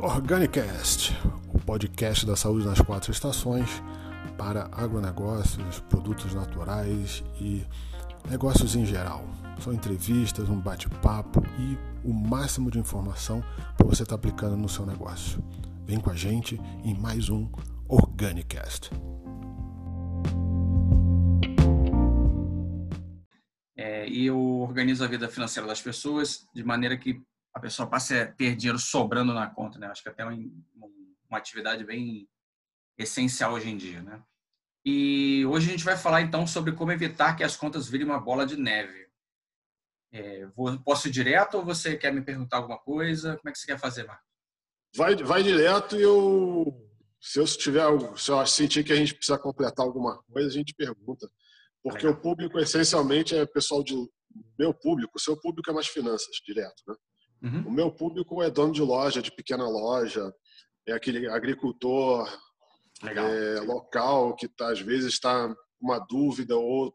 Organicast, o podcast da saúde nas quatro estações para agronegócios, produtos naturais e negócios em geral. São entrevistas, um bate-papo e o máximo de informação para você estar tá aplicando no seu negócio. Vem com a gente em mais um Organicast. É, e eu organizo a vida financeira das pessoas de maneira que a pessoa passe a ter dinheiro sobrando na conta, né? Acho que até é uma, uma atividade bem essencial hoje em dia, né? E hoje a gente vai falar então sobre como evitar que as contas virem uma bola de neve. É, vou, posso ir direto ou você quer me perguntar alguma coisa? Como é que você quer fazer, Marcos? Vai, vai direto e eu, se eu tiver, se eu sentir que a gente precisa completar alguma coisa, a gente pergunta. Porque Legal. o público essencialmente é pessoal de meu público, o seu público é mais finanças, direto, né? Uhum. O meu público é dono de loja, de pequena loja, é aquele agricultor é, local que tá, às vezes está com uma dúvida ou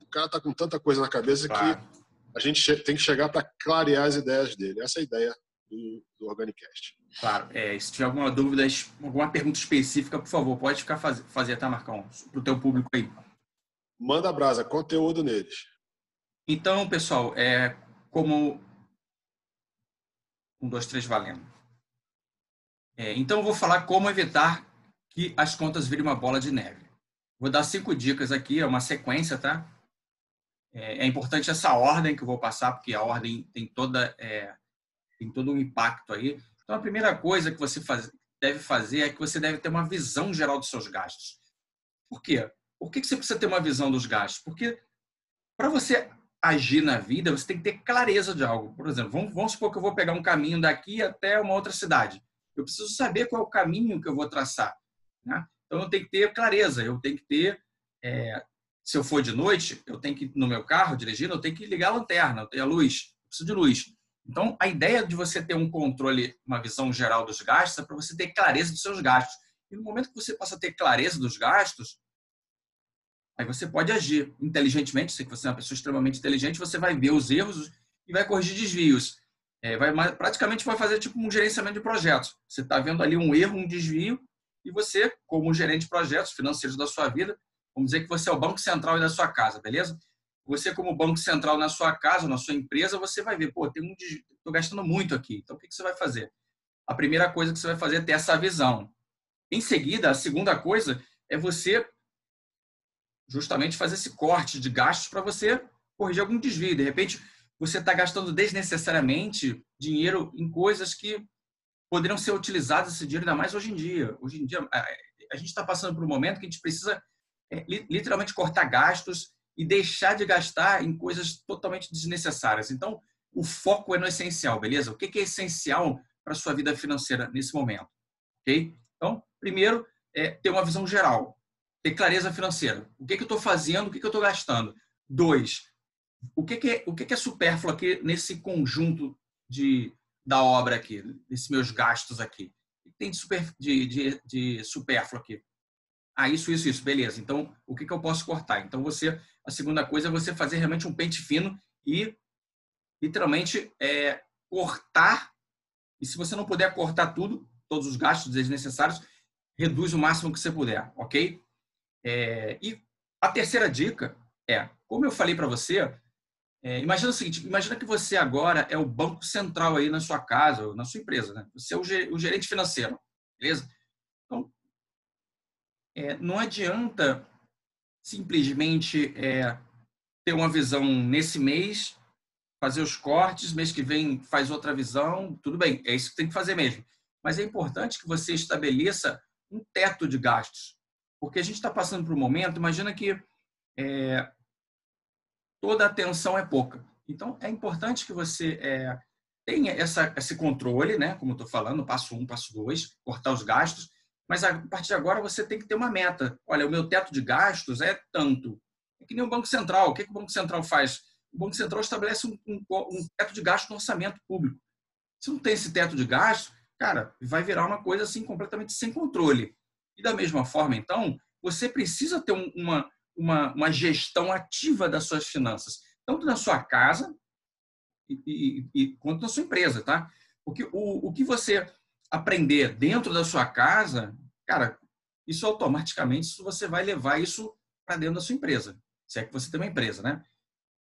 o cara está com tanta coisa na cabeça claro. que a gente tem que chegar para clarear as ideias dele. Essa é a ideia do, do Organicast. Claro. É, se tiver alguma dúvida, alguma pergunta específica, por favor, pode ficar faz, fazer, tá, Marcão? Para o teu público aí. Manda brasa, conteúdo neles. Então, pessoal, é, como um, dois, três, valendo. É, então, eu vou falar como evitar que as contas virem uma bola de neve. Vou dar cinco dicas aqui, é uma sequência, tá? É, é importante essa ordem que eu vou passar, porque a ordem tem toda é, tem todo um impacto aí. Então, a primeira coisa que você faz, deve fazer é que você deve ter uma visão geral dos seus gastos. Por quê? Por que você precisa ter uma visão dos gastos? Porque para você agir na vida, você tem que ter clareza de algo. Por exemplo, vamos, vamos supor que eu vou pegar um caminho daqui até uma outra cidade. Eu preciso saber qual é o caminho que eu vou traçar. Né? Então, eu tenho que ter clareza, eu tenho que ter. É, se eu for de noite, eu tenho que, no meu carro, dirigindo, eu tenho que ligar a lanterna, eu tenho a luz, eu preciso de luz. Então, a ideia de você ter um controle, uma visão geral dos gastos, é para você ter clareza dos seus gastos. E no momento que você passa a ter clareza dos gastos, Aí você pode agir inteligentemente, sei que você é uma pessoa extremamente inteligente, você vai ver os erros e vai corrigir desvios. É, vai, praticamente vai fazer tipo um gerenciamento de projetos. Você está vendo ali um erro, um desvio, e você, como gerente de projetos financeiros da sua vida, vamos dizer que você é o banco central da sua casa, beleza? Você, como banco central na sua casa, na sua empresa, você vai ver, pô, tem um estou gastando muito aqui. Então, o que, que você vai fazer? A primeira coisa que você vai fazer é ter essa visão. Em seguida, a segunda coisa é você justamente fazer esse corte de gastos para você corrigir algum desvio. De repente, você está gastando desnecessariamente dinheiro em coisas que poderiam ser utilizadas esse dinheiro, ainda mais hoje em dia. Hoje em dia, a gente está passando por um momento que a gente precisa é, literalmente cortar gastos e deixar de gastar em coisas totalmente desnecessárias. Então, o foco é no essencial, beleza? O que é essencial para a sua vida financeira nesse momento? Ok? Então, primeiro, é ter uma visão geral ter clareza financeira. O que, que eu estou fazendo, o que, que eu estou gastando. Dois, o que, que, é, o que, que é supérfluo aqui nesse conjunto de, da obra aqui, desses meus gastos aqui? O que tem de, super, de, de, de supérfluo aqui? Ah, isso, isso, isso, beleza. Então, o que, que eu posso cortar? Então, você, a segunda coisa é você fazer realmente um pente fino e, literalmente, é, cortar. E se você não puder cortar tudo, todos os gastos desnecessários, reduz o máximo que você puder, ok? É, e a terceira dica é, como eu falei para você, é, imagina o seguinte, imagina que você agora é o banco central aí na sua casa, na sua empresa, né? Você é o gerente financeiro, beleza? Então, é, não adianta simplesmente é, ter uma visão nesse mês, fazer os cortes, mês que vem faz outra visão, tudo bem, é isso que tem que fazer mesmo. Mas é importante que você estabeleça um teto de gastos. Porque a gente está passando por um momento, imagina que é, toda atenção é pouca. Então, é importante que você é, tenha essa, esse controle, né? como eu estou falando, passo um, passo dois, cortar os gastos, mas a partir de agora você tem que ter uma meta. Olha, o meu teto de gastos é tanto. É que nem o Banco Central. O que, que o Banco Central faz? O Banco Central estabelece um, um, um teto de gasto no orçamento público. Se não tem esse teto de gasto, cara, vai virar uma coisa assim completamente sem controle. E da mesma forma, então, você precisa ter uma, uma, uma gestão ativa das suas finanças, tanto na sua casa e, e, e, quanto na sua empresa, tá? Porque o, o que você aprender dentro da sua casa, cara, isso automaticamente você vai levar isso para dentro da sua empresa. Se é que você tem uma empresa, né?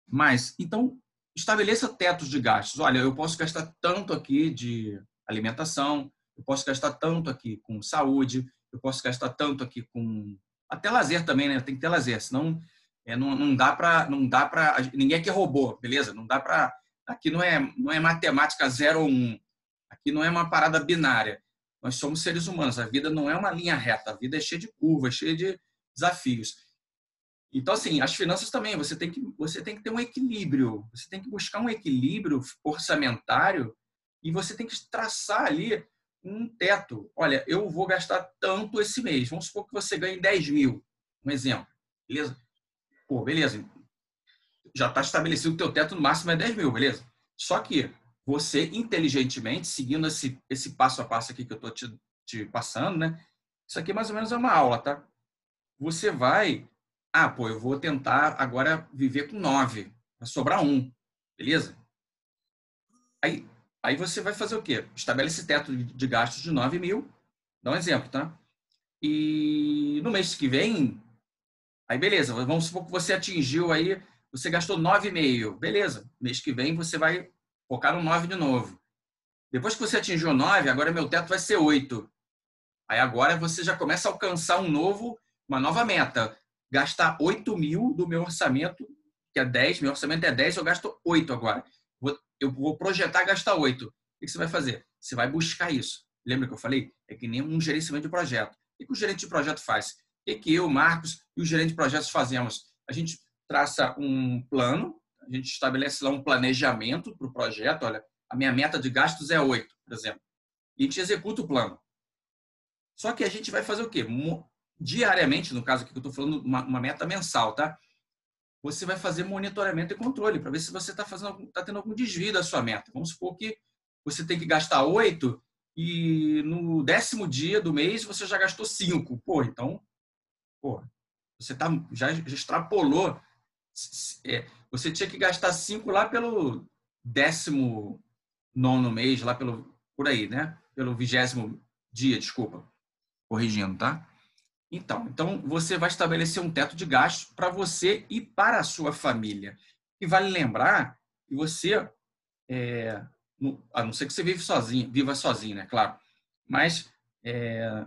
Mas, então, estabeleça tetos de gastos. Olha, eu posso gastar tanto aqui de alimentação, eu posso gastar tanto aqui com saúde, eu posso gastar tanto aqui com até lazer também, né? Tem que ter lazer, senão é, não, não dá para não dá para ninguém aqui é robô, beleza? Não dá para aqui não é não é matemática 0 ou 1. Um. Aqui não é uma parada binária. Nós somos seres humanos. A vida não é uma linha reta. A vida é cheia de curvas, cheia de desafios. Então, assim, as finanças também, você tem que, você tem que ter um equilíbrio. Você tem que buscar um equilíbrio orçamentário e você tem que traçar ali um teto. Olha, eu vou gastar tanto esse mês. Vamos supor que você ganhe 10 mil, um exemplo. Beleza? Pô, beleza. Já está estabelecido o teu teto no máximo é 10 mil, beleza? Só que você, inteligentemente, seguindo esse, esse passo a passo aqui que eu estou te, te passando, né? Isso aqui mais ou menos é uma aula, tá? Você vai ah, pô, eu vou tentar agora viver com nove, vai sobrar um, beleza? Aí, aí você vai fazer o quê? Estabelece teto de gastos de 9 mil, dá um exemplo, tá? E no mês que vem, aí beleza, vamos supor que você atingiu aí, você gastou 9,5, beleza. Mês que vem você vai focar no 9 de novo. Depois que você atingiu 9, agora meu teto vai ser 8. Aí agora você já começa a alcançar um novo, uma nova meta gastar 8 mil do meu orçamento, que é 10, meu orçamento é 10, eu gasto 8 agora. Eu vou projetar gastar 8. O que você vai fazer? Você vai buscar isso. Lembra que eu falei? É que nem um gerenciamento de projeto. O que o gerente de projeto faz? O que eu, Marcos e o gerente de projetos fazemos? A gente traça um plano, a gente estabelece lá um planejamento para o projeto. Olha, a minha meta de gastos é 8, por exemplo. E a gente executa o plano. Só que a gente vai fazer o quê? diariamente, no caso aqui que eu estou falando, uma, uma, meta mensal, tá? Você vai fazer monitoramento e controle para ver se você está está tendo algum desvio da sua meta. Vamos supor que você tem que gastar oito e no décimo dia do mês você já gastou cinco. Pô, então, pô, você tá, já, já extrapolou. É, você tinha que gastar cinco lá pelo décimo nono mês, lá pelo por aí, né? Pelo vigésimo dia, desculpa, corrigindo, tá? Então, então você vai estabelecer um teto de gastos para você e para a sua família. E vale lembrar que você, é, a não ser que você vive sozinho, viva sozinho, né? Claro. Mas é,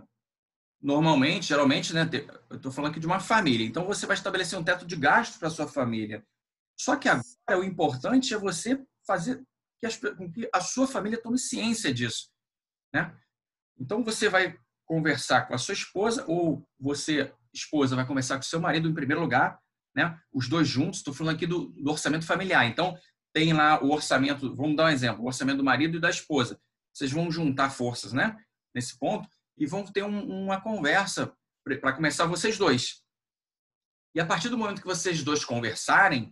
normalmente, geralmente, né? Eu estou falando aqui de uma família. Então você vai estabelecer um teto de gastos para a sua família. Só que agora o importante é você fazer que, as, que a sua família tome ciência disso, né? Então você vai conversar com a sua esposa ou você, esposa, vai conversar com seu marido em primeiro lugar, né? Os dois juntos. Estou falando aqui do, do, orçamento familiar. Então, tem lá o orçamento, vamos dar um exemplo, o orçamento do marido e da esposa. Vocês vão juntar forças, né? Nesse ponto e vão ter um, uma conversa para começar vocês dois. E a partir do momento que vocês dois conversarem,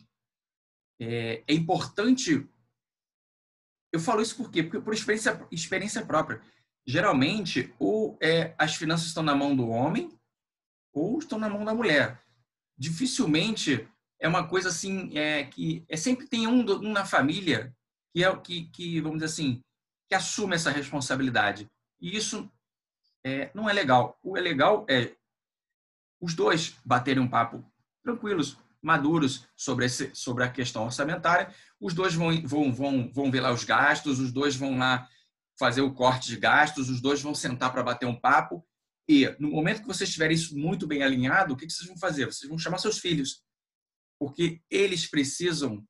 é, é importante. Eu falo isso por quê? Porque por experiência, experiência própria geralmente ou é, as finanças estão na mão do homem ou estão na mão da mulher. Dificilmente é uma coisa assim é, que é sempre tem um, um na família que é que, que vamos dizer assim que assume essa responsabilidade e isso é, não é legal. O é legal é os dois baterem um papo tranquilos, maduros sobre, esse, sobre a questão orçamentária. Os dois vão, vão, vão, vão ver lá os gastos, os dois vão lá fazer o corte de gastos, os dois vão sentar para bater um papo. E no momento que vocês tiverem isso muito bem alinhado, o que vocês vão fazer? Vocês vão chamar seus filhos, porque eles precisam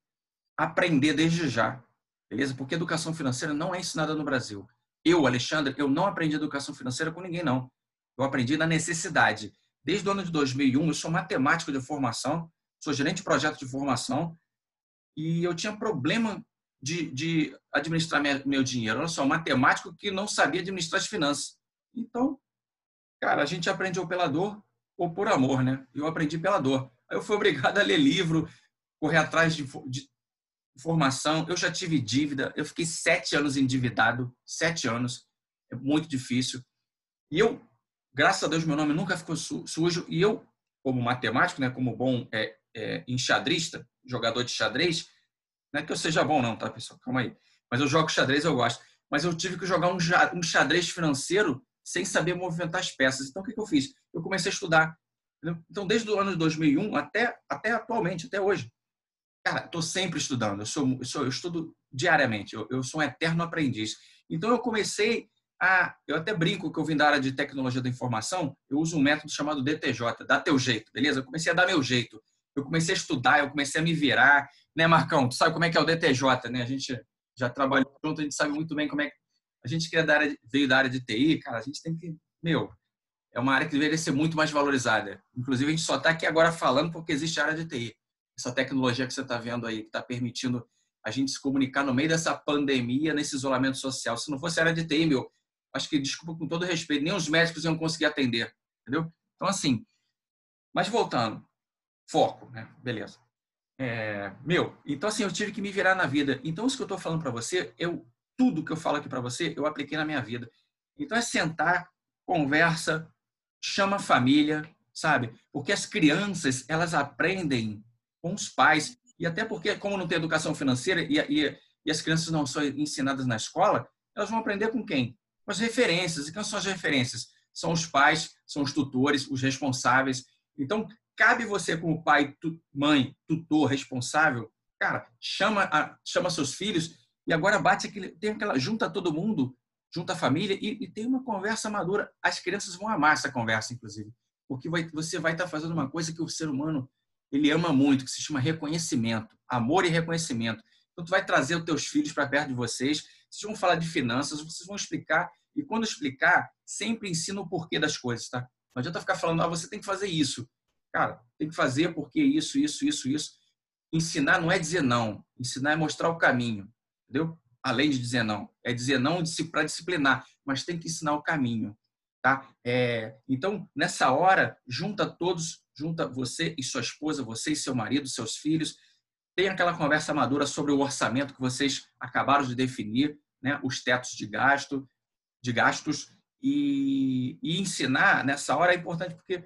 aprender desde já, beleza? Porque educação financeira não é ensinada no Brasil. Eu, Alexandre, eu não aprendi educação financeira com ninguém, não. Eu aprendi na necessidade. Desde o ano de 2001, eu sou matemático de formação, sou gerente de projeto de formação, e eu tinha problema de, de administrar meu dinheiro. Olha só, um matemático que não sabia administrar as finanças. Então, cara, a gente aprende ou pela dor ou por amor, né? Eu aprendi pela dor. Aí eu fui obrigado a ler livro, correr atrás de, de formação. Eu já tive dívida. Eu fiquei sete anos endividado. Sete anos. É muito difícil. E eu, graças a Deus, meu nome nunca ficou sujo. E eu, como matemático, né, como bom é, é, enxadrista, jogador de xadrez, não é que eu seja bom, não, tá, pessoal? Calma aí. Mas eu jogo xadrez, eu gosto. mas eu tive que jogar um xadrez financeiro sem saber movimentar as peças. Então, o que eu fiz? Eu comecei a estudar. Então, desde o ano de 2001 até, até atualmente, até hoje. Cara, estou sempre estudando. Eu, sou, eu, sou, eu estudo diariamente. Eu, eu sou um eterno aprendiz. Então, eu comecei a... Eu até brinco que eu vim da área de tecnologia da informação. Eu uso um método chamado DTJ. Dá teu jeito, beleza? Eu comecei a dar meu jeito. Eu comecei a estudar, eu comecei a me virar. Né, Marcão? Tu sabe como é que é o DTJ, né? A gente já trabalhou junto, a gente sabe muito bem como é que. A gente que é da área, veio da área de TI, cara, a gente tem que. Meu, é uma área que deveria ser muito mais valorizada. Inclusive, a gente só está aqui agora falando porque existe a área de TI. Essa tecnologia que você está vendo aí, que está permitindo a gente se comunicar no meio dessa pandemia, nesse isolamento social. Se não fosse a área de TI, meu, acho que, desculpa com todo respeito, nem os médicos iam conseguir atender, entendeu? Então, assim, mas voltando, foco, né? Beleza. É, meu, então assim, eu tive que me virar na vida. Então, isso que eu estou falando para você, eu tudo que eu falo aqui para você, eu apliquei na minha vida. Então, é sentar, conversa, chama a família, sabe? Porque as crianças, elas aprendem com os pais. E até porque, como não tem educação financeira e, e, e as crianças não são ensinadas na escola, elas vão aprender com quem? Com as referências. E quem são as referências? São os pais, são os tutores, os responsáveis. Então, cabe você como pai, tu, mãe, tutor, responsável, cara, chama, a, chama seus filhos e agora bate aquele, tem aquela, junta todo mundo, junta a família e, e, tem uma conversa madura. As crianças vão amar essa conversa, inclusive, porque vai, você vai estar fazendo uma coisa que o ser humano ele ama muito, que se chama reconhecimento, amor e reconhecimento. Então, tu vai trazer os teus filhos para perto de vocês, vocês vão falar de finanças, vocês vão explicar, e quando explicar, sempre ensina o porquê das coisas, tá? Não adianta ficar falando, ah, você tem que fazer isso. Cara, tem que fazer porque isso, isso, isso, isso. Ensinar não é dizer não. Ensinar é mostrar o caminho. Entendeu? Além de dizer não. É dizer não para disciplinar, mas tem que ensinar o caminho. Tá? É, então, nessa hora, junta todos, junta você e sua esposa, você e seu marido, seus filhos, tem aquela conversa madura sobre o orçamento que vocês acabaram de definir, né? os tetos de gasto, de gastos e, e ensinar nessa hora é importante porque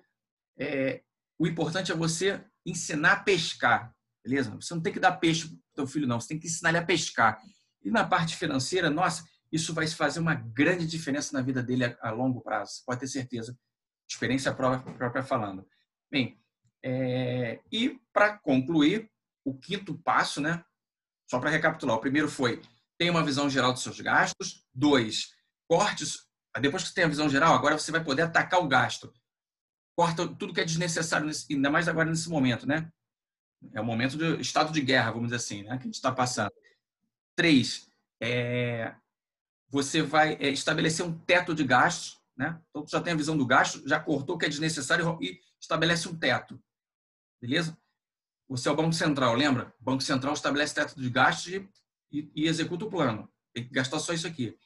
é, o importante é você ensinar a pescar, beleza? Você não tem que dar peixe para o teu filho, não. Você tem que ensinar ele a pescar. E na parte financeira, nossa, isso vai fazer uma grande diferença na vida dele a, longo prazo. Pode ter certeza. Experiência própria, falando. Bem, é, e para concluir, o quinto passo, né? Só para recapitular, o primeiro foi tenha uma visão geral dos seus gastos. Dois, cortes. Depois que você tem a visão geral, agora você vai poder atacar o gasto corta tudo que é desnecessário, ainda mais agora nesse momento, né? É o momento de estado de guerra, vamos dizer assim, né? Que a gente está passando. Três, é, você vai é, estabelecer um teto de gastos, né? Então, já tem a visão do gasto, já cortou o que é desnecessário e estabelece um teto. Beleza? Você é o Banco Central, lembra? O Banco Central estabelece teto de gastos e, e, e executa o plano. Tem que gastar só isso aqui.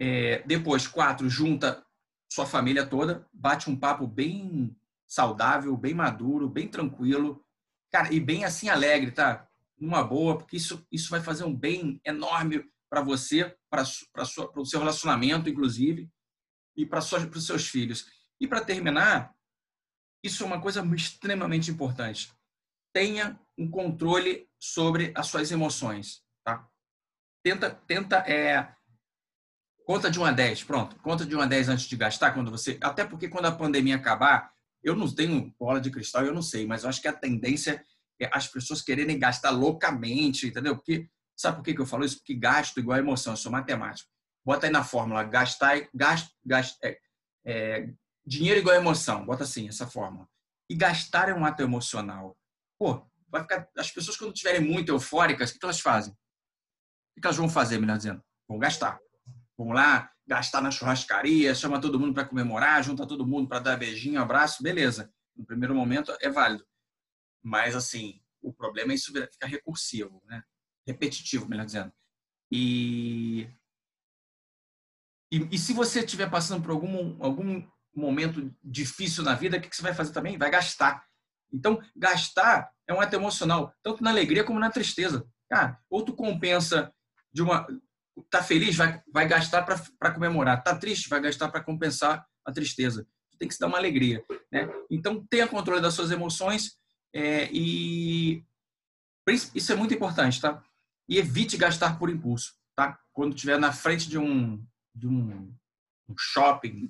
É, depois, quatro, junta sua família toda, bate um papo bem saudável, bem maduro, bem tranquilo, cara, e bem assim alegre, tá? Numa boa, porque isso, isso vai fazer um bem enorme para você, para o seu relacionamento, inclusive, e para os seus filhos. E para terminar, isso é uma coisa extremamente importante. Tenha um controle sobre as suas emoções, tá? Tenta, tenta é, Conta de 1 a 10, pronto. Conta de 1 a 10 antes de gastar, quando você. Até porque quando a pandemia acabar, eu não tenho bola de cristal, eu não sei, mas eu acho que a tendência é as pessoas quererem gastar loucamente, entendeu? Porque. Sabe por que eu falo isso? Porque gasto igual a emoção, eu sou matemático. Bota aí na fórmula, gastar, gasto, gasto, é, é, dinheiro igual a emoção, bota assim, essa fórmula. E gastar é um ato emocional. Pô, vai ficar, as pessoas quando estiverem muito eufóricas, o que elas fazem? O que elas vão fazer, melhor dizendo? Vão gastar. Vamos lá, gastar na churrascaria, chama todo mundo para comemorar, junta todo mundo para dar beijinho, abraço, beleza. No primeiro momento é válido. Mas, assim, o problema é isso ficar recursivo, né? repetitivo, melhor dizendo. E, e, e se você estiver passando por algum, algum momento difícil na vida, o que você vai fazer também? Vai gastar. Então, gastar é um ato emocional, tanto na alegria como na tristeza. Cara, ou tu compensa de uma Tá feliz, vai, vai gastar para comemorar. Tá triste, vai gastar para compensar a tristeza. Tem que se dar uma alegria, né? Então tenha controle das suas emoções é, e isso é muito importante, tá? E evite gastar por impulso, tá? quando estiver na frente de um, de um, um shopping,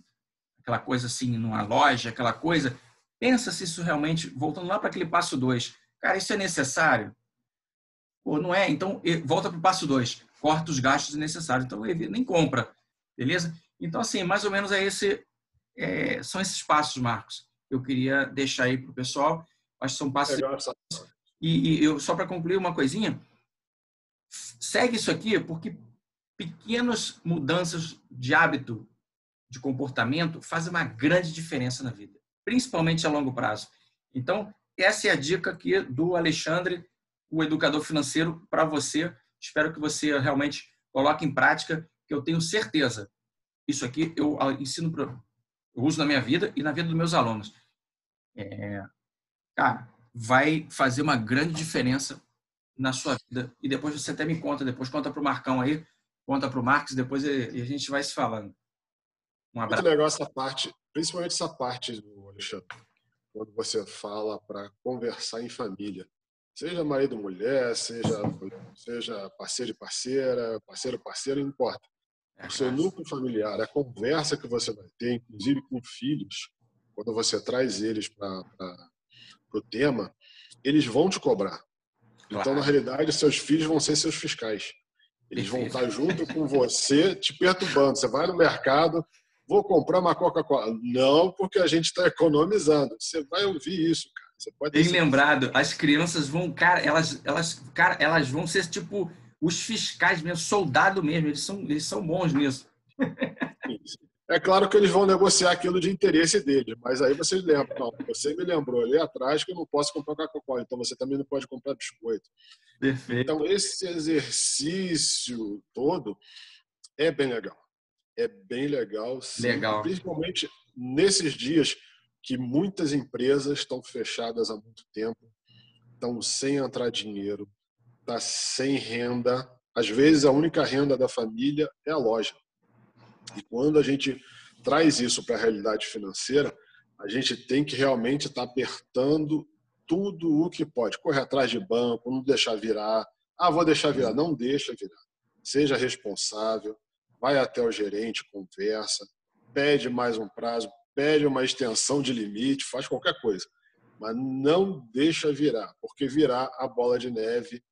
aquela coisa assim, numa loja, aquela coisa, pensa se isso realmente, voltando lá para aquele passo 2, cara, isso é necessário? Pô, não é? Então, volta para o passo 2, corta os gastos necessários. Então, nem compra, beleza? Então, assim, mais ou menos é esse, é, são esses passos, Marcos. Eu queria deixar aí para o pessoal. Acho que são passos. E, e eu, só para concluir uma coisinha, segue isso aqui porque pequenas mudanças de hábito, de comportamento, fazem uma grande diferença na vida, principalmente a longo prazo. Então, essa é a dica aqui do Alexandre, o educador financeiro, para você. Espero que você realmente coloque em prática, que eu tenho certeza. Isso aqui eu ensino, pra, eu uso na minha vida e na vida dos meus alunos. É, cara, vai fazer uma grande diferença na sua vida. E depois você até me conta, depois conta para o Marcão aí, conta para o Marcos, depois e a gente vai se falando. Um abraço. Muito legal essa parte, principalmente essa parte Alexandre, quando você fala para conversar em família. Seja marido mulher, seja, seja parceiro e parceira, parceiro parceiro, não importa. É o seu núcleo familiar, a conversa que você vai ter, inclusive com filhos, quando você traz eles para o tema, eles vão te cobrar. Claro. Então, na realidade, seus filhos vão ser seus fiscais. Eles vão estar junto com você, te perturbando. Você vai no mercado, vou comprar uma Coca-Cola. Não, porque a gente está economizando. Você vai ouvir isso, cara. Você pode Bem lembrado, as crianças vão, cara, elas, elas, cara, elas vão ser tipo os fiscais mesmo, soldado mesmo. Eles são, eles são bons nisso. É claro que eles vão negociar aquilo de interesse deles, mas aí vocês lembram, não, você me lembrou ali atrás que eu não posso comprar Coca-Cola, então você também não pode comprar biscoito. Perfeito. Então esse exercício todo é bem legal. É bem legal, sim, legal. principalmente nesses dias que muitas empresas estão fechadas há muito tempo, estão sem entrar dinheiro, está sem renda. Às vezes a única renda da família é a loja. E quando a gente traz isso para a realidade financeira, a gente tem que realmente estar tá apertando tudo o que pode. Correr atrás de banco, não deixar virar. Ah, vou deixar virar. Não deixa virar. Seja responsável, vai até o gerente, conversa, pede mais um prazo, pede uma extensão de limite, faz qualquer coisa. Mas não deixa virar, porque virar a bola de neve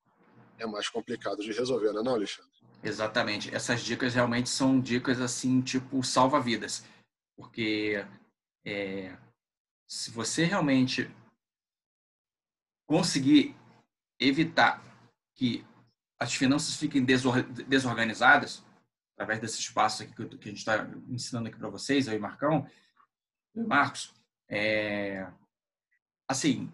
é mais complicado de resolver, não é, não, Alexandre? Exatamente. Essas dicas realmente são dicas assim, tipo, salva-vidas. Porque é, se você realmente conseguir evitar que as finanças fiquem desorganizadas, através desse espaço aqui que a gente está ensinando aqui para vocês, eu e Marcão, Marcos, é, assim,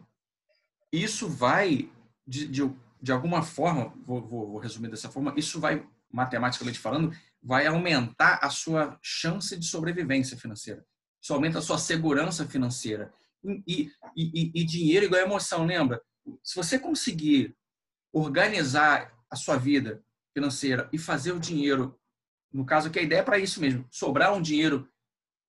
isso vai, de, de, de alguma forma, vou, vou, vou resumir dessa forma, isso vai matematicamente falando, vai aumentar a sua chance de sobrevivência financeira. Isso aumenta a sua segurança financeira. E, e, e, dinheiro igual emoção, lembra? Se você conseguir organizar a sua vida financeira e fazer o dinheiro, no caso que a ideia é para isso mesmo, sobrar um dinheiro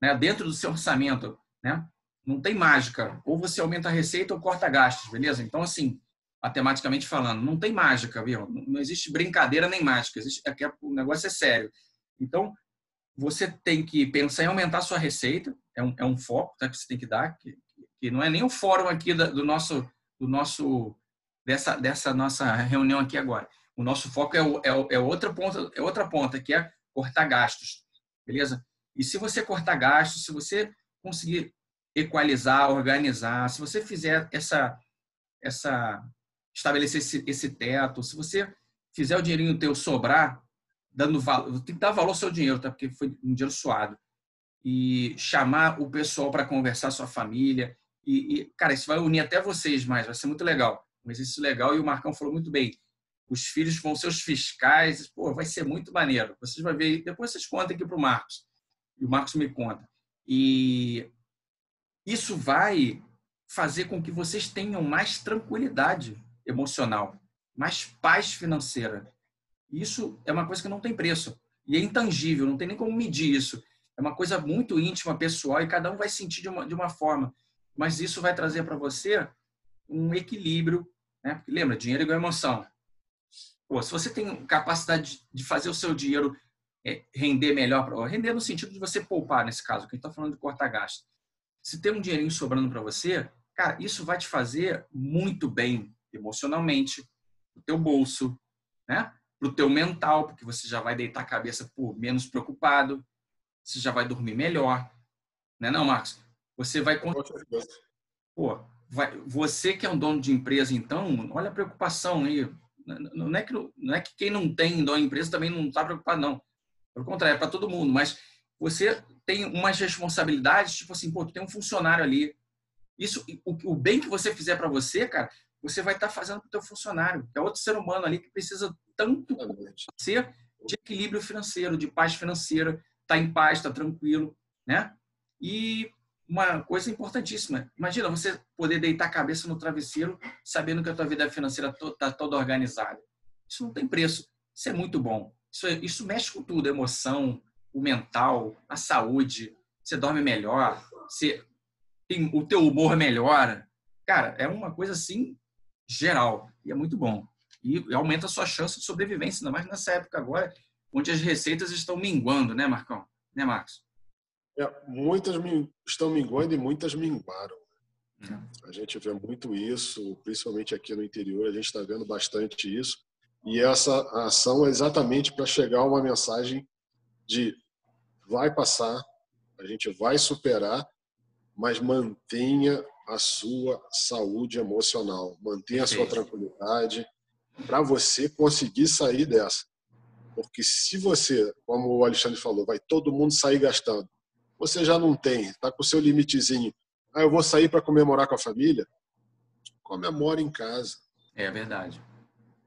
né, dentro do seu orçamento, né? Não tem mágica. Ou você aumenta a receita ou corta gastos, beleza? Então, assim, matematicamente falando. Não tem mágica, viu? Não existe brincadeira nem mágica. Existe, aqui, é o negócio é sério. Então, você tem que pensar em aumentar a sua receita. É um, é um foco tá, que você tem que dar, que, que não é nem o fórum aqui da, do nosso, do nosso dessa, dessa nossa reunião aqui agora. O nosso foco é, é, é, outra ponta, é outra ponta, que é cortar gastos. Beleza? E se você cortar gastos, se você conseguir equalizar, organizar, se você fizer essa, essa estabelecer esse, esse teto. Se você fizer o dinheirinho teu sobrar, dando valor, tem que dar valor ao seu dinheiro, tá? Porque foi um dinheiro suado. E chamar o pessoal para conversar, sua família. E, e, cara, isso vai unir até vocês mais, vai ser muito legal. Um exercício legal e o Marcão falou muito bem. Os filhos vão ser os fiscais, pô, vai ser muito maneiro. Vocês vão ver, depois vocês contam aqui para o Marcos. E o Marcos me conta. E isso vai fazer com que vocês tenham mais tranquilidade emocional, mais paz financeira. Isso é uma coisa que não tem preço e é intangível, não tem nem como medir isso. É uma coisa muito íntima, pessoal e cada um vai sentir de uma, de uma forma. Mas isso vai trazer para você um equilíbrio, né? Porque lembra, dinheiro é igual emoção. Pô, se você tem capacidade de fazer o seu dinheiro render melhor, render no sentido de você poupar, nesse caso, que a gente está falando de cortar gasto. Se tem um dinheirinho sobrando para você, cara, isso vai te fazer muito bem emocionalmente, o teu bolso, né? Para o teu mental, porque você já vai deitar a cabeça por menos preocupado, você já vai dormir melhor, né? Não, Marcos? Você vai Pô, vai... você que é um dono de empresa, então, olha a preocupação aí. Não é que, não é que quem não tem dono de empresa também não está preocupado, não. Pelo contrário, é para todo mundo. Mas você tem umas responsabilidades, tipo assim, pô, tu tem um funcionário ali. Isso, o, o bem que você fizer para você, cara, você vai estar tá fazendo para o teu funcionário, é outro ser humano ali que precisa tanto ser de equilíbrio financeiro, de paz financeira, tá em paz, tá tranquilo, né? E uma coisa importantíssima, imagina você poder deitar a cabeça no travesseiro sabendo que a tua vida financeira está toda organizada. Isso não tem preço. Isso é muito bom. Isso, é, isso mexe com tudo, a emoção, o mental, a saúde. Você dorme melhor, você tem, o teu humor melhora. Cara, é uma coisa assim geral e é muito bom. E aumenta a sua chance de sobrevivência, ainda mais nessa época agora, onde as receitas estão minguando, né, Marcão? Né, Marcos? É, muitas estão minguando e muitas minguaram. É. A gente vê muito isso, principalmente aqui no interior, a gente está vendo bastante isso. E essa ação é exatamente para chegar a uma mensagem de vai passar, a gente vai superar, mas mantenha a sua saúde emocional, mantenha a sua tranquilidade para você conseguir sair dessa. Porque se você, como o Alexandre falou, vai todo mundo sair gastando, você já não tem, está com o seu limitezinho. Ah, eu vou sair para comemorar com a família? Comemora em casa. É verdade.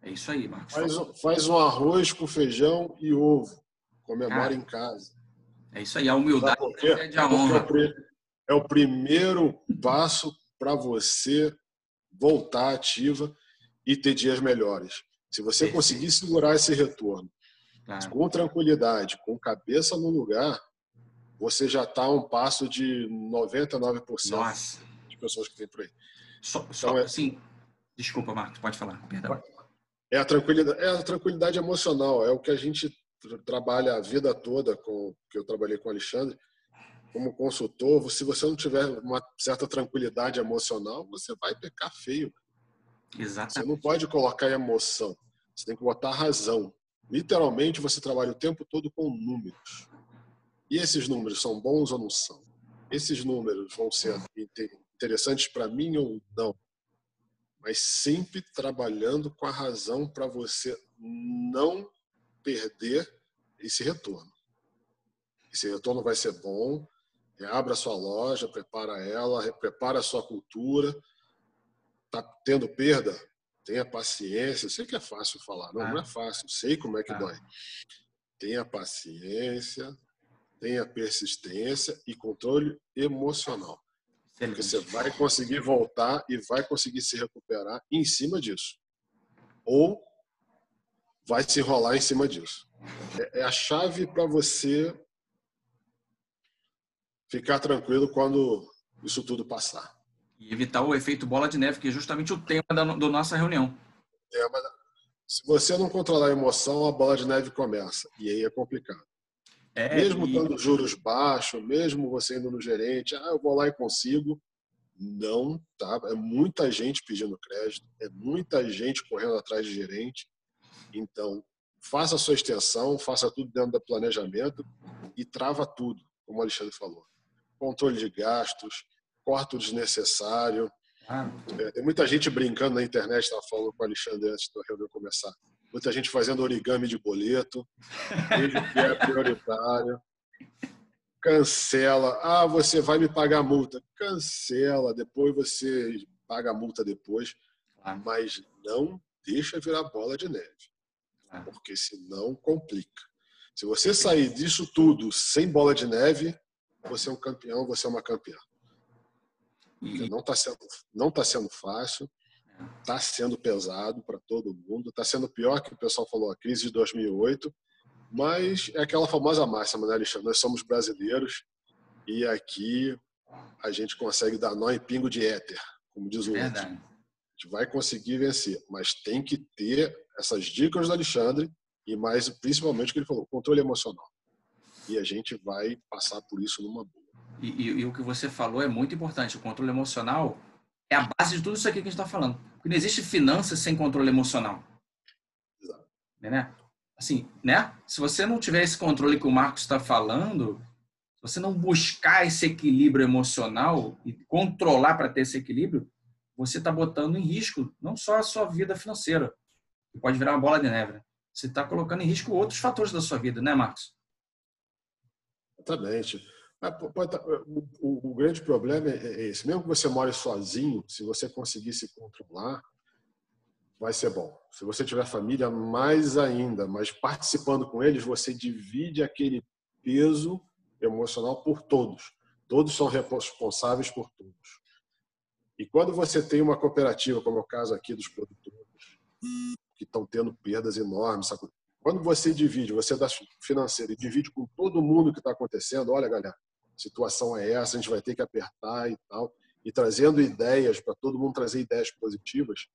É isso aí, Marcos. Faz, faz um arroz com feijão e ovo. Comemora em casa. É isso aí, a humildade é de a honra. É o primeiro passo para você voltar ativa e ter dias melhores. Se você conseguir segurar esse retorno claro. com tranquilidade, com cabeça no lugar, você já está a um passo de 99% Nossa. de pessoas que tem por aí. Só, então, só é... sim. Desculpa, Marcos, pode falar. Perdão. É a tranquilidade, é a tranquilidade emocional, é o que a gente trabalha a vida toda com que eu trabalhei com o Alexandre como consultor. Se você não tiver uma certa tranquilidade emocional, você vai pecar feio. Exatamente. Você não pode colocar emoção, você tem que botar razão. Literalmente, você trabalha o tempo todo com números. E esses números são bons ou não são? Esses números vão ser interessantes para mim ou não? Mas sempre trabalhando com a razão para você não perder esse retorno. Esse retorno vai ser bom. Abra sua loja, prepara ela, prepara a sua cultura. Está tendo perda? Tenha paciência. Eu sei que é fácil falar, não, ah. não é fácil. Sei como é que ah. dói. Tenha paciência, tenha persistência e controle emocional. Porque você vai conseguir voltar e vai conseguir se recuperar em cima disso. Ou vai se enrolar em cima disso. É, é a chave para você ficar tranquilo quando isso tudo passar. E evitar o efeito bola de neve, que é justamente o tema da, da nossa reunião. Tema, se você não controlar a emoção, a bola de neve começa. E aí é complicado. É, mesmo e... dando juros baixos, mesmo você indo no gerente, ah, eu vou lá e consigo. Não, tá? É muita gente pedindo crédito, é muita gente correndo atrás de gerente. Então, faça a sua extensão, faça tudo dentro do planejamento e trava tudo, como o Alexandre falou. Controle de gastos, corta o desnecessário. Ah. É, tem muita gente brincando na internet, estava falando com o Alexandre antes da reunião começar muita gente fazendo origami de boleto, vejo que é prioritário. Cancela. Ah, você vai me pagar a multa. Cancela, depois você paga a multa depois. Mas não deixa virar bola de neve. Porque senão complica. Se você sair disso tudo sem bola de neve, você é um campeão, você é uma campeã. não está sendo, não tá sendo fácil. Está sendo pesado para todo mundo, está sendo pior que o pessoal falou, a crise de 2008, mas é aquela famosa máxima, né, Alexandre? Nós somos brasileiros e aqui a gente consegue dar nó em pingo de éter, como diz o outro. gente vai conseguir vencer, mas tem que ter essas dicas do Alexandre e mais principalmente o que ele falou, controle emocional. E a gente vai passar por isso numa boa. E, e, e, o que você falou é muito importante. O controle emocional é a base de tudo isso aqui que a gente está falando. Porque não existe finanças sem controle emocional. Exato. Né? Assim, né? Se você não tiver esse controle que o Marcos está falando, se você não buscar esse equilíbrio emocional e controlar para ter esse equilíbrio, você está botando em risco não só a sua vida financeira, que pode virar uma bola de neve. Né? Você está colocando em risco outros fatores da sua vida, né, Marcos? Exatamente. Tá, o, o, grande problema é, é esse. Mesmo que você more sozinho, se você conseguir se controlar, vai ser bom. Se você tiver família, mais ainda. Mas participando com eles, você divide aquele peso emocional por todos. Todos são responsáveis por todos. E quando você tem uma cooperativa, como é o caso aqui dos produtores, que estão tendo perdas enormes, sabe? quando você divide, você dá financeiro e divide com todo mundo o que está acontecendo, olha, galera, situação é essa, a gente vai ter que apertar e tal, e trazendo ideias para todo mundo trazer ideias positivas,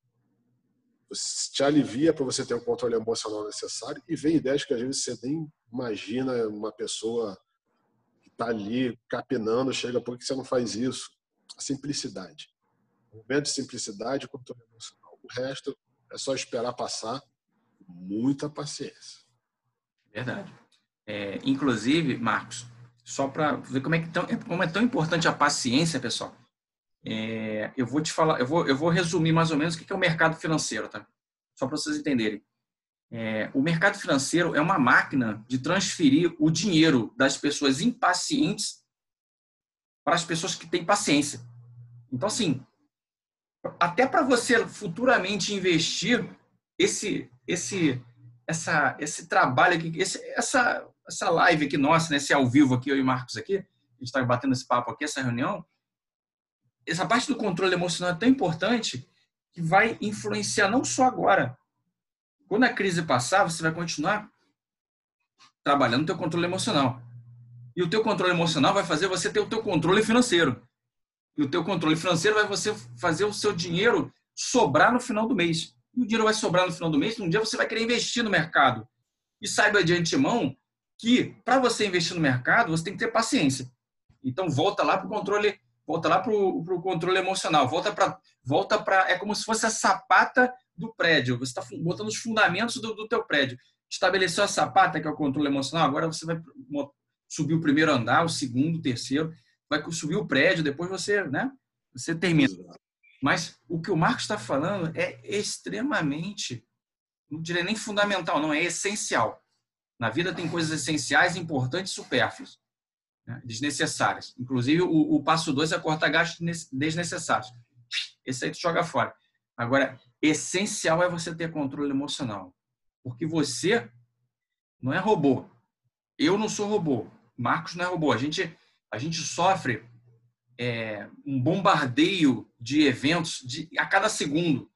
te alivia para você ter o controle emocional necessário e vem ideias que às vezes você nem imagina uma pessoa que está ali capinando, chega, por que você não faz isso? A simplicidade. O momento de simplicidade e controle emocional. O resto é só esperar passar. Muita paciência. Verdade. É, inclusive, Marcos, só para ver como é, que tão, como é tão importante a paciência, pessoal. É, eu vou te falar, eu vou, eu vou resumir mais ou menos o que é o mercado financeiro, tá? Só para vocês entenderem. É, o mercado financeiro é uma máquina de transferir o dinheiro das pessoas impacientes para as pessoas que têm paciência. Então, assim, até para você futuramente investir esse, esse, essa, esse trabalho esse, essa, essa live aqui nossa, né, esse ao vivo aqui, eu e Marcos aqui, a gente está batendo esse papo aqui, essa reunião, essa parte do controle emocional é tão importante que vai influenciar não só agora. Quando a crise passar, você vai continuar trabalhando o teu controle emocional. E o teu controle emocional vai fazer você ter o teu controle financeiro. E o teu controle financeiro vai você fazer o seu dinheiro sobrar no final do mês. E o dinheiro vai sobrar no final do mês, um dia você vai querer investir no mercado. E saiba de antemão que para você investir no mercado, você tem que ter paciência. Então volta lá para o controle volta lá para o controle emocional, volta para volta para é como se fosse a sapata do prédio. Você está botando os fundamentos do, do teu prédio. Estabeleceu a sapata que é o controle emocional. Agora você vai subir o primeiro andar, o segundo, o terceiro, vai subir o prédio. Depois você, né? Você termina. Mas o que o Marcos está falando é extremamente, não diria nem fundamental, não é essencial. Na vida tem coisas essenciais, importantes e supérfluas né, desnecessárias. Inclusive, o, o passo 2 é cortar gastos desnecessários. Esse aí tu joga fora. Agora, essencial é você ter controle emocional. Porque você não é robô. Eu não sou robô. Marcos não é robô. A gente, a gente sofre é, um bombardeio de eventos de, a cada segundo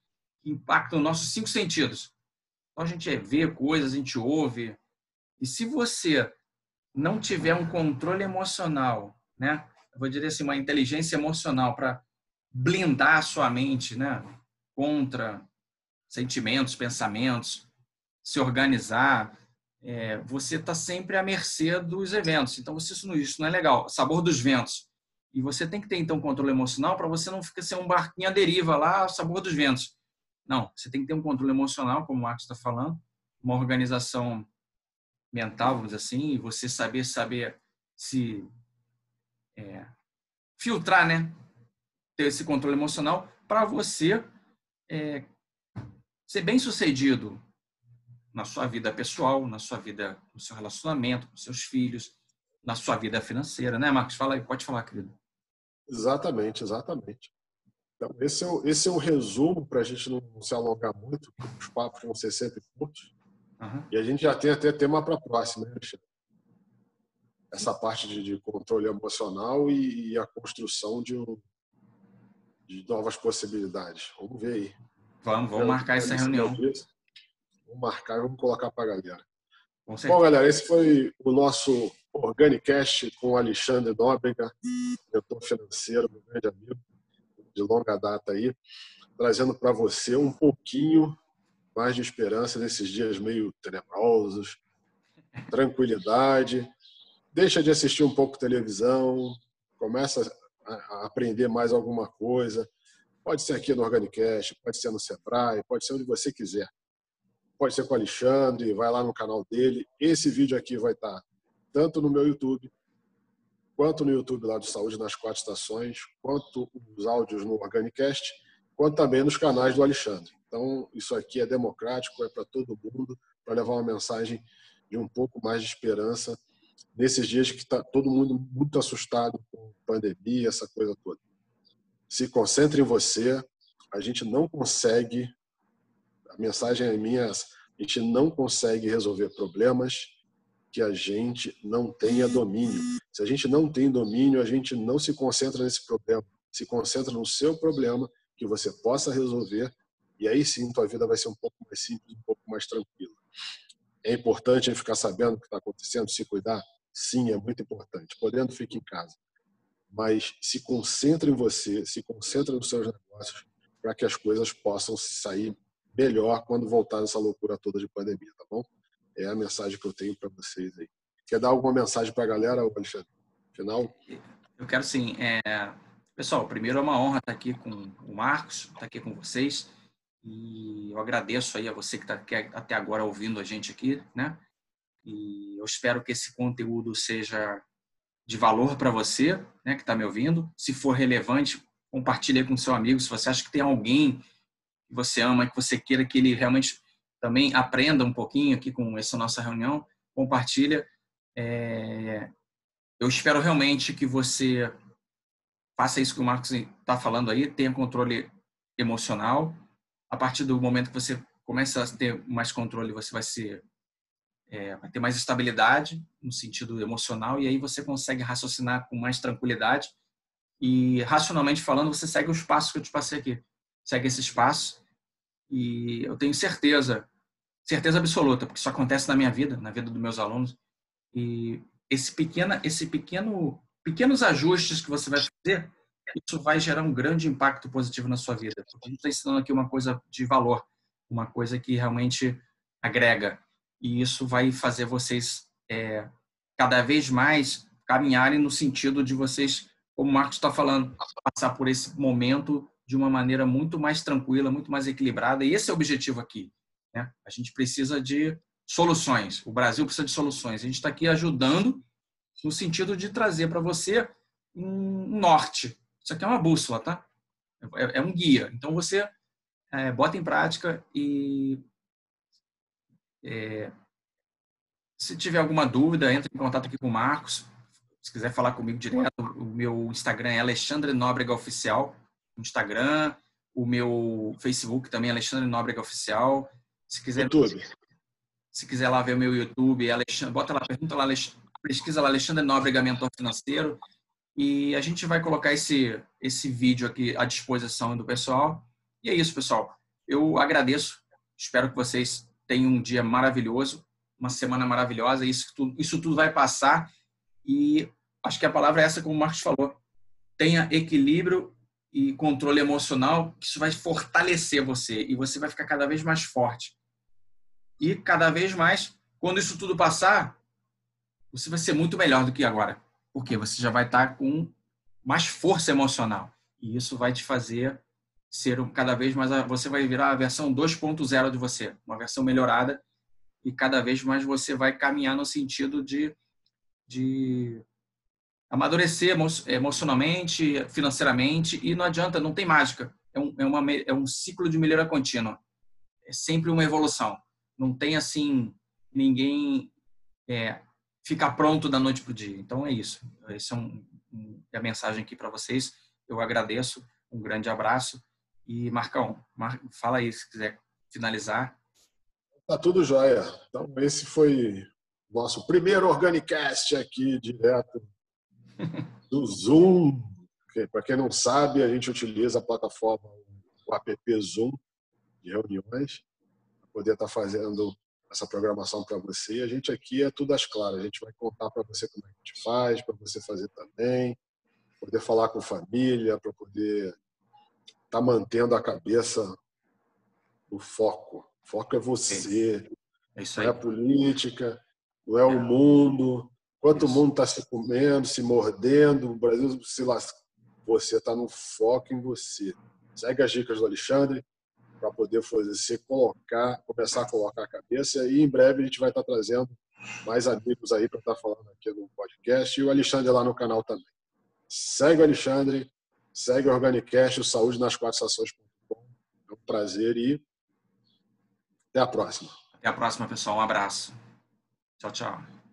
que impactam nossos cinco sentidos. Então, a gente vê coisas, a gente ouve. E se você não tiver um controle emocional, né? Eu vou dizer assim, uma inteligência emocional para blindar a sua mente, né? Contra sentimentos, pensamentos, se organizar, é, você está sempre à mercê dos eventos. Então, você, isso, não, isso não é legal. Sabor dos ventos. E você tem que ter, então, controle emocional para você não ficar ser um barquinho à deriva lá, sabor dos ventos. Não, você tem que ter um controle emocional, como o Marcos está falando, uma organização mental, vamos assim, você saber saber se é, filtrar, né? Ter esse controle emocional para você é, ser bem sucedido na sua vida pessoal, na sua vida, no seu relacionamento com seus filhos, na sua vida financeira, né, Marcos? Fala aí, pode falar, querido. Exatamente, exatamente. Então, esse é o, esse é o resumo para a gente não se alongar muito, os papos vão ser sempre curtos. Uhum. E a gente já tem até tema para a próxima, né, Essa parte de, de controle emocional e, e, a construção de, um, de novas possibilidades. Vamos ver aí. Vamos, vamos marcar essa reunião. Vamos marcar, vamos colocar para a galera. Bom, galera, esse foi o nosso Organicast com o Alexandre Nóbrega, diretor financeiro, meu grande amigo de longa data aí. trazendo para você um pouquinho mais de esperança nesses dias meio tenebrosos, tranquilidade. Deixa de assistir um pouco televisão, começa a aprender mais alguma coisa. Pode ser aqui no Organicast, pode ser no Sebrae, pode ser onde você quiser. Pode ser com o Alexandre, vai lá no canal dele. Esse vídeo aqui vai estar tanto no meu YouTube, quanto no YouTube lá do Saúde nas Quatro Estações, quanto os áudios no Organicast, quanto também nos canais do Alexandre. Então, isso aqui é democrático, é para todo mundo, para levar uma mensagem de um pouco mais de esperança nesses dias que está todo mundo muito assustado com pandemia, essa coisa toda. Se concentre em você. A gente não consegue, a mensagem é minha, a gente não consegue resolver problemas que a gente não tenha domínio. Se a gente não tem domínio, a gente não se concentra nesse problema. Se concentra no seu problema que você possa resolver e aí sim tua vida vai ser um pouco mais simples, um pouco mais tranquila. É importante ficar sabendo o que está acontecendo, se cuidar? Sim, é muito importante. Podendo, fique em casa. Mas se concentre em você, se concentre nos seus negócios para que as coisas possam sair melhor quando voltar essa loucura toda de pandemia, tá bom? É a mensagem que eu tenho para vocês aí. Quer dar alguma mensagem para a galera, Alexandre? Final? Eu quero sim. É... Pessoal, primeiro é uma honra estar aqui com o Marcos, estar aqui com vocês. E eu agradeço aí a você que está até agora ouvindo a gente aqui, né? E eu espero que esse conteúdo seja de valor para você, né, que está me ouvindo. Se for relevante, compartilhe com seu amigo. Se você acha que tem alguém que você ama, que você queira que ele realmente também aprenda um pouquinho aqui com essa nossa reunião, compartilha. É, eu espero realmente que você faça isso que o Marcos está falando aí, tenha controle emocional. A partir do momento que você começa a ter mais controle, você vai ser é, vai ter mais estabilidade no sentido emocional e aí você consegue raciocinar com mais tranquilidade. E racionalmente falando você segue os passos que eu te passei aqui. Segue esse espaço e eu tenho certeza certeza absoluta, porque isso acontece na minha vida, na vida dos meus alunos. E esse pequena, esse pequeno, pequenos ajustes que você vai fazer, isso vai gerar um grande impacto positivo na sua vida. Porque a gente está ensinando aqui uma coisa de valor, uma coisa que realmente agrega. E isso vai fazer vocês é, cada vez mais caminharem no sentido de vocês, como o Marcos está falando, passar por esse momento de uma maneira muito mais tranquila, muito mais equilibrada. E esse é o objetivo aqui. Né? A gente precisa de soluções. O Brasil precisa de soluções. A gente está aqui ajudando no sentido de trazer para você um norte. Isso aqui é uma bússola, tá? É, é um guia. Então você é, bota em prática e é, se tiver alguma dúvida, entre em contato aqui com o Marcos. Se quiser falar comigo direto, o meu Instagram é Alexandre Nóbrega Oficial. Instagram, o meu Facebook também é Alexandre Nóbrega Oficial. Se quiser, YouTube. Se quiser lá ver o meu YouTube, Alexandre, bota lá, pergunta lá, pesquisa lá Alexandre Nóbrega Mentor Financeiro e a gente vai colocar esse, esse vídeo aqui à disposição do pessoal. E é isso, pessoal. Eu agradeço. Espero que vocês tenham um dia maravilhoso, uma semana maravilhosa. Isso tudo, isso tudo vai passar. E acho que a palavra é essa, como o Marcos falou. Tenha equilíbrio e controle emocional, que isso vai fortalecer você e você vai ficar cada vez mais forte. E cada vez mais, quando isso tudo passar, você vai ser muito melhor do que agora, porque você já vai estar com mais força emocional e isso vai te fazer ser cada vez mais você vai virar a versão 2.0 de você, uma versão melhorada e cada vez mais você vai caminhar no sentido de de amadurecer emocionalmente, financeiramente, e não adianta, não tem mágica. É um, é, uma, é um ciclo de melhora contínua. É sempre uma evolução. Não tem, assim, ninguém é, ficar pronto da noite para o dia. Então, é isso. Essa é, um, é a mensagem aqui para vocês. Eu agradeço. Um grande abraço. E, Marcão, Mar... fala aí se quiser finalizar. Tá tudo jóia. Então, esse foi nosso primeiro Organicast aqui, direto do Zoom. Para quem não sabe, a gente utiliza a plataforma, o app Zoom de reuniões, para poder estar tá fazendo essa programação para você. A gente aqui é tudo às claras. A gente vai contar para você como é que a gente faz, para você fazer também, poder falar com família, para poder estar tá mantendo a cabeça no foco. O foco é você. É isso aí. Não é a política, não é, é. o mundo. Quanto o mundo está se comendo, se mordendo, o Brasil se lasca. Você está no foco em você. Segue as dicas do Alexandre para poder fazer você colocar, começar a colocar a cabeça e em breve a gente vai estar trazendo mais amigos aí para estar falando aqui no podcast e o Alexandre lá no canal também. Segue o Alexandre, segue o Organicast, o Saúde nas Quatro Estações.com. É um prazer e até a próxima. Até a próxima, pessoal. Um abraço. Tchau, tchau.